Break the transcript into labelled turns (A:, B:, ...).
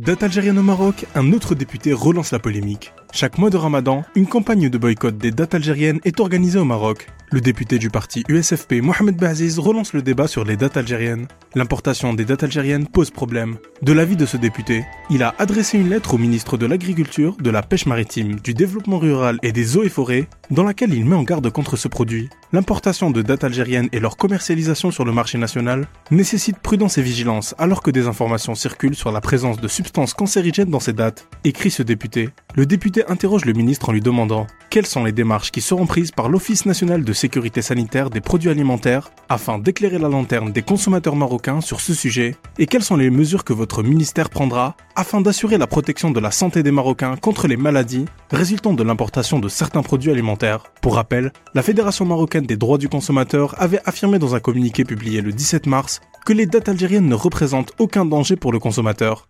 A: Date algérienne au Maroc, un autre député relance la polémique. Chaque mois de ramadan, une campagne de boycott des dates algériennes est organisée au Maroc. Le député du parti USFP, Mohamed Baziz, relance le débat sur les dates algériennes. L'importation des dates algériennes pose problème. De l'avis de ce député, il a adressé une lettre au ministre de l'Agriculture, de la Pêche maritime, du Développement rural et des eaux et forêts, dans laquelle il met en garde contre ce produit. L'importation de dates algériennes et leur commercialisation sur le marché national nécessite prudence et vigilance alors que des informations circulent sur la présence de substances cancérigènes dans ces dates, écrit ce député. Le député interroge le ministre en lui demandant quelles sont les démarches qui seront prises par l'Office national de sécurité sanitaire des produits alimentaires afin d'éclairer la lanterne des consommateurs marocains sur ce sujet et quelles sont les mesures que votre ministère prendra afin d'assurer la protection de la santé des Marocains contre les maladies résultant de l'importation de certains produits alimentaires. Pour rappel, la Fédération marocaine des droits du consommateur avait affirmé dans un communiqué publié le 17 mars que les dates algériennes ne représentent aucun danger pour le consommateur.